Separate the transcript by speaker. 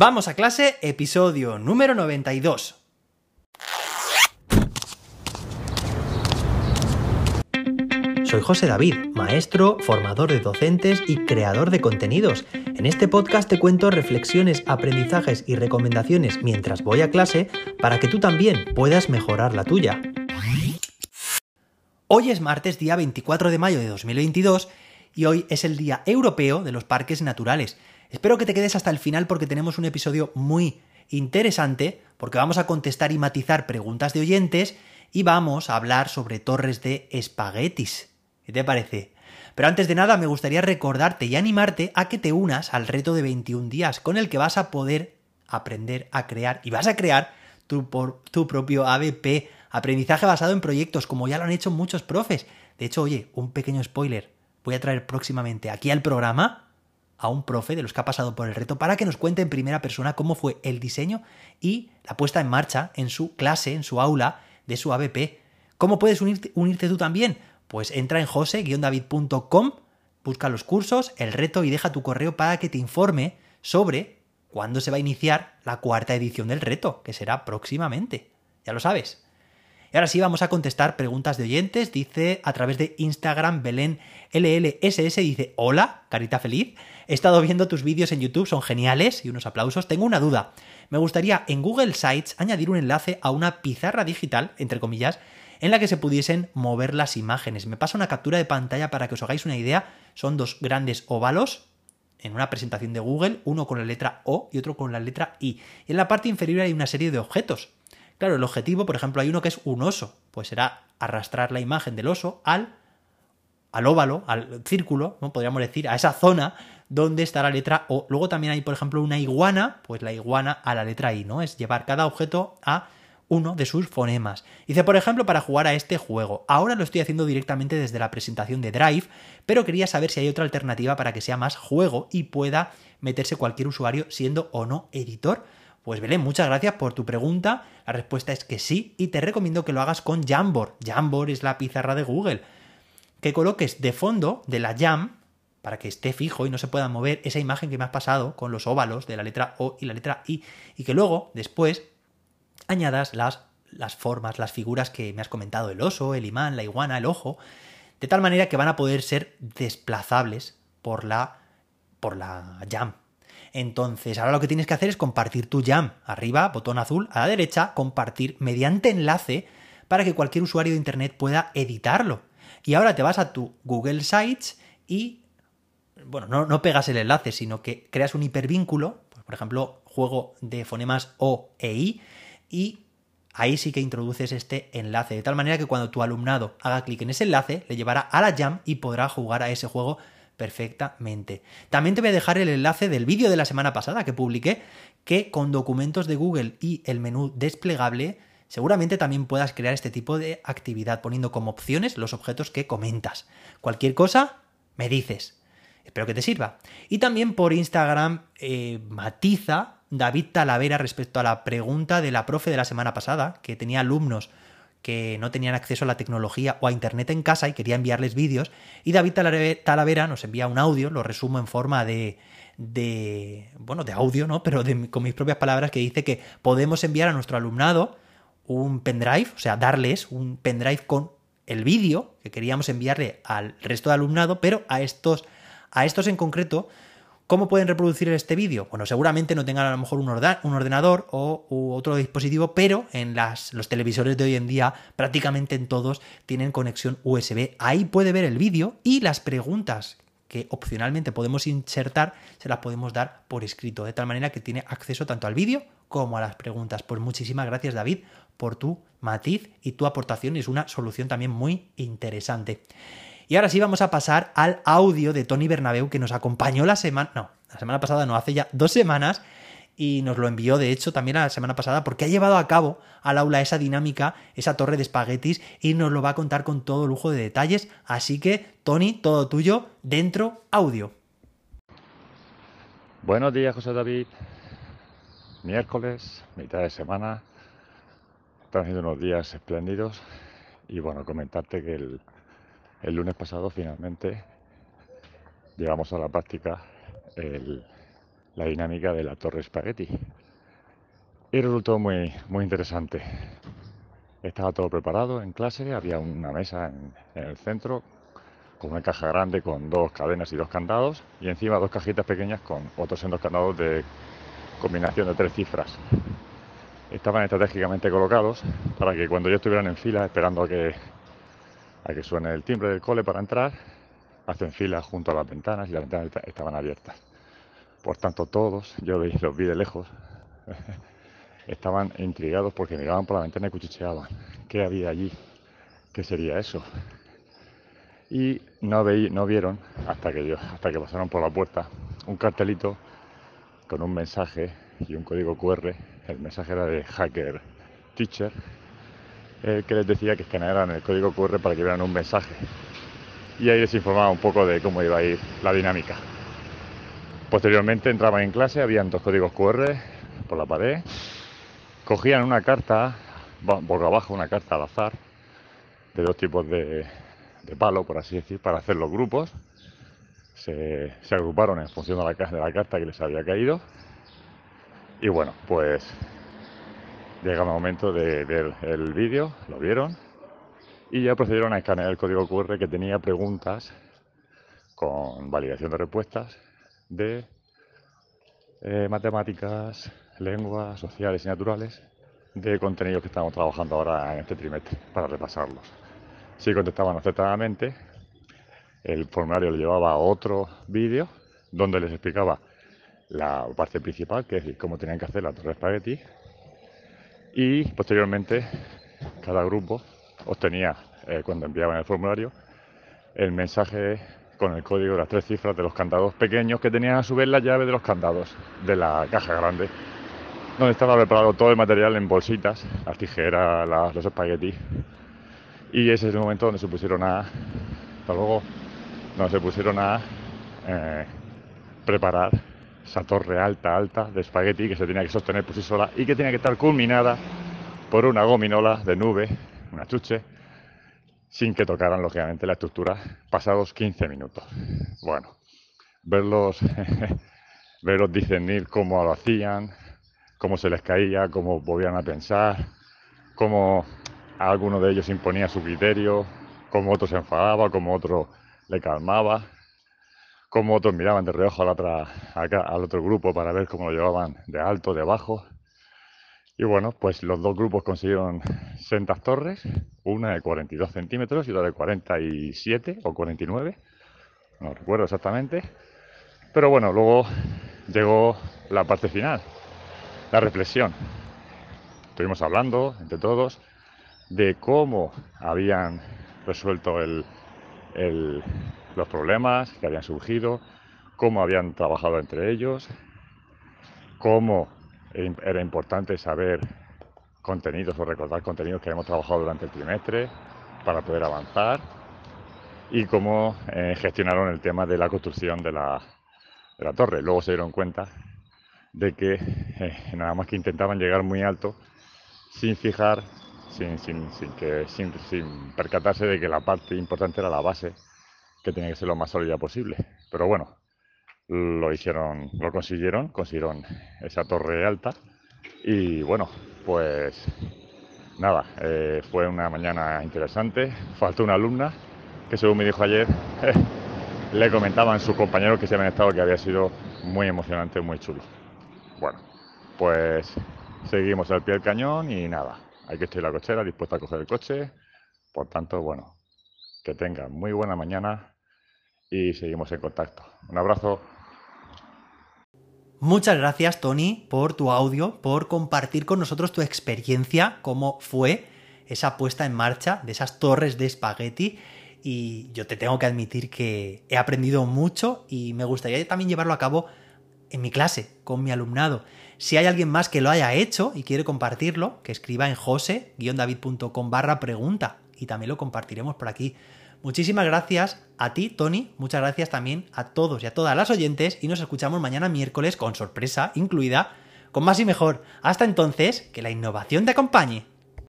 Speaker 1: Vamos a clase, episodio número 92. Soy José David, maestro, formador de docentes y creador de contenidos. En este podcast te cuento reflexiones, aprendizajes y recomendaciones mientras voy a clase para que tú también puedas mejorar la tuya. Hoy es martes, día 24 de mayo de 2022 y hoy es el Día Europeo de los Parques Naturales. Espero que te quedes hasta el final porque tenemos un episodio muy interesante, porque vamos a contestar y matizar preguntas de oyentes y vamos a hablar sobre torres de espaguetis. ¿Qué te parece? Pero antes de nada me gustaría recordarte y animarte a que te unas al reto de 21 días con el que vas a poder aprender a crear y vas a crear tu, por, tu propio ABP, aprendizaje basado en proyectos, como ya lo han hecho muchos profes. De hecho, oye, un pequeño spoiler, voy a traer próximamente aquí al programa a un profe de los que ha pasado por el reto para que nos cuente en primera persona cómo fue el diseño y la puesta en marcha en su clase, en su aula de su ABP. ¿Cómo puedes unirte, tú también? Pues entra en jose-david.com, busca los cursos, el reto y deja tu correo para que te informe sobre cuándo se va a iniciar la cuarta edición del reto, que será próximamente. Ya lo sabes. Y ahora sí vamos a contestar preguntas de oyentes. Dice a través de Instagram Belén LLSS, dice, hola, carita feliz. He estado viendo tus vídeos en YouTube, son geniales y unos aplausos. Tengo una duda. Me gustaría en Google Sites añadir un enlace a una pizarra digital, entre comillas, en la que se pudiesen mover las imágenes. Me pasa una captura de pantalla para que os hagáis una idea. Son dos grandes óvalos en una presentación de Google, uno con la letra O y otro con la letra I. Y en la parte inferior hay una serie de objetos. Claro, el objetivo, por ejemplo, hay uno que es un oso, pues será arrastrar la imagen del oso al, al óvalo, al círculo, ¿no? podríamos decir, a esa zona donde está la letra O. Luego también hay, por ejemplo, una iguana, pues la iguana a la letra I, ¿no? Es llevar cada objeto a uno de sus fonemas. Dice, por ejemplo, para jugar a este juego. Ahora lo estoy haciendo directamente desde la presentación de Drive, pero quería saber si hay otra alternativa para que sea más juego y pueda meterse cualquier usuario siendo o no editor. Pues Belén, muchas gracias por tu pregunta. La respuesta es que sí y te recomiendo que lo hagas con Jamboard. Jamboard es la pizarra de Google. Que coloques de fondo de la Jam, para que esté fijo y no se pueda mover esa imagen que me has pasado con los óvalos de la letra O y la letra I. Y que luego, después, añadas las, las formas, las figuras que me has comentado, el oso, el imán, la iguana, el ojo, de tal manera que van a poder ser desplazables por la, por la Jam, entonces, ahora lo que tienes que hacer es compartir tu jam. Arriba, botón azul, a la derecha, compartir mediante enlace para que cualquier usuario de Internet pueda editarlo. Y ahora te vas a tu Google Sites y, bueno, no, pegas el enlace, sino que creas un hipervínculo, pues, por ejemplo, juego de fonemas O e I, y ahí sí que introduces este enlace, de tal manera que cuando tu alumnado haga clic en ese enlace, le llevará a la jam y podrá jugar a ese juego perfectamente. También te voy a dejar el enlace del vídeo de la semana pasada que publiqué, que con documentos de Google y el menú desplegable, seguramente también puedas crear este tipo de actividad poniendo como opciones los objetos que comentas. Cualquier cosa, me dices. Espero que te sirva. Y también por Instagram eh, matiza David Talavera respecto a la pregunta de la profe de la semana pasada, que tenía alumnos que no tenían acceso a la tecnología o a internet en casa y quería enviarles vídeos. Y David Talavera nos envía un audio, lo resumo en forma de, bueno, de audio, ¿no? Pero con mis propias palabras, que dice que podemos enviar a nuestro alumnado un pendrive, o sea, darles un pendrive con el vídeo que queríamos enviarle al resto de alumnado, pero a estos, a estos en concreto ¿Cómo pueden reproducir este vídeo? Bueno, seguramente no tengan a lo mejor un, ordenador o otro dispositivo, pero en los televisores de hoy en día, prácticamente en todos, tienen conexión USB. Ahí puede ver el vídeo y las preguntas que opcionalmente podemos insertar, se las podemos dar por escrito, de tal manera que tiene acceso tanto al vídeo como a las preguntas. Pues muchísimas gracias David por tu matiz y tu aportación, es una solución también muy interesante. Y ahora sí vamos a pasar al audio de Tony Bernabeu que nos acompañó la semana, no, la semana pasada no, hace ya dos semanas y nos lo envió de hecho también la semana pasada porque ha llevado a cabo al aula esa dinámica, esa torre de espaguetis y nos lo va a contar con todo lujo de detalles. Así que, Tony, todo tuyo, dentro audio.
Speaker 2: Buenos días, José David. Miércoles, mitad de semana. Están siendo unos días espléndidos. Y bueno, comentarte que el, el lunes pasado finalmente llevamos a la práctica la dinámica de la torre espagueti. Y resultó muy, muy interesante. Estaba todo preparado en clase, había una mesa en, el centro con una caja grande con dos cadenas y dos candados y encima dos cajitas pequeñas con otros dos candados de combinación de tres cifras. Estaban estratégicamente colocados para que cuando ellos estuvieran en fila esperando a que, a que suene el timbre del cole para entrar, hacen fila junto a las ventanas y las ventanas estaban abiertas. Por tanto, todos, yo los vi de lejos, estaban intrigados porque miraban por la ventana y cuchicheaban. ¿Qué había allí? ¿Qué sería eso? Y no, veí, no vieron, hasta que, yo, hasta que pasaron por la puerta, un cartelito con un mensaje y un código QR. El mensaje era de Hacker Teacher, que les decía que escanearan el código QR para que vieran un mensaje. Y ahí les informaba un poco de cómo iba a ir la dinámica. Posteriormente entraban en clase, habían dos códigos QR por la pared, cogían una carta, boca abajo una carta al azar, de dos tipos de, palo, por así decir, para hacer los grupos. Se, agruparon en función de la, de la carta que les había caído. Y bueno, pues llega el momento de ver el vídeo, lo vieron, y ya procedieron a escanear el código QR que tenía preguntas con validación de respuestas de eh, matemáticas, lenguas, sociales y naturales, de contenidos que estamos trabajando ahora en este trimestre para repasarlos. Si contestaban acertadamente, el formulario le llevaba a otro vídeo donde les explicaba la parte principal, que es cómo tenían que hacer la torre espagueti, y posteriormente cada grupo obtenía, eh, cuando enviaban el formulario, el mensaje con el código de las tres cifras de los candados pequeños que tenían a su vez la llave de los candados de la caja grande, donde estaba preparado todo el material en bolsitas, las tijeras, los espaguetis. Y ese es el momento donde se pusieron a, luego, donde se pusieron a eh, preparar esa torre alta, alta de espagueti que se tenía que sostener por sí sola y que tenía que estar culminada por una gominola de nube, una chuche, sin que tocaran, lógicamente, la estructura pasados 15 minutos. Bueno, verlos, verlos discernir cómo lo hacían, cómo se les caía, cómo volvían a pensar, cómo alguno de ellos imponía su criterio, cómo otro se enfadaba, cómo otro le calmaba, cómo otros miraban de reojo al, otro grupo para ver cómo lo llevaban de alto, de bajo. Y bueno, pues los dos grupos consiguieron sentas torres, una de 42 centímetros y otra de 47 o 49, no recuerdo exactamente. Pero bueno, luego llegó la parte final, la reflexión. Estuvimos hablando entre todos de cómo habían resuelto los problemas que habían surgido, cómo habían trabajado entre ellos, cómo era importante saber contenidos o recordar contenidos que hemos trabajado durante el trimestre para poder avanzar y cómo eh, gestionaron el tema de la construcción de la, torre. Luego se dieron cuenta de que eh, nada más que intentaban llegar muy alto sin fijar, sin, sin, sin que, sin, sin percatarse de que la parte importante era la base, que tenía que ser lo más sólida posible. Pero bueno, lo hicieron, lo consiguieron, consiguieron esa torre alta y bueno, pues nada, eh, fue una mañana interesante, faltó una alumna que según me dijo ayer, le comentaban sus compañeros que se habían estado que había sido muy emocionante, muy chulo. Bueno, pues seguimos al pie del cañón y nada, hay que estar en la cochera, dispuesta a coger el coche, por tanto, bueno, que tengan muy buena mañana y seguimos en contacto. Un abrazo.
Speaker 1: Muchas gracias, Tony, por tu audio, por compartir con nosotros tu experiencia, cómo fue esa puesta en marcha de esas torres de espagueti. Y yo te tengo que admitir que he aprendido mucho y me gustaría también llevarlo a cabo en mi clase, con mi alumnado. Si hay alguien más que lo haya hecho y quiere compartirlo, que escriba en jose-david.com barra pregunta y también lo compartiremos por aquí. Muchísimas gracias a ti, Tony. Muchas gracias también a todos y a todas las oyentes. Y nos escuchamos mañana miércoles con sorpresa incluida, con más y mejor. Hasta entonces, que la innovación te acompañe.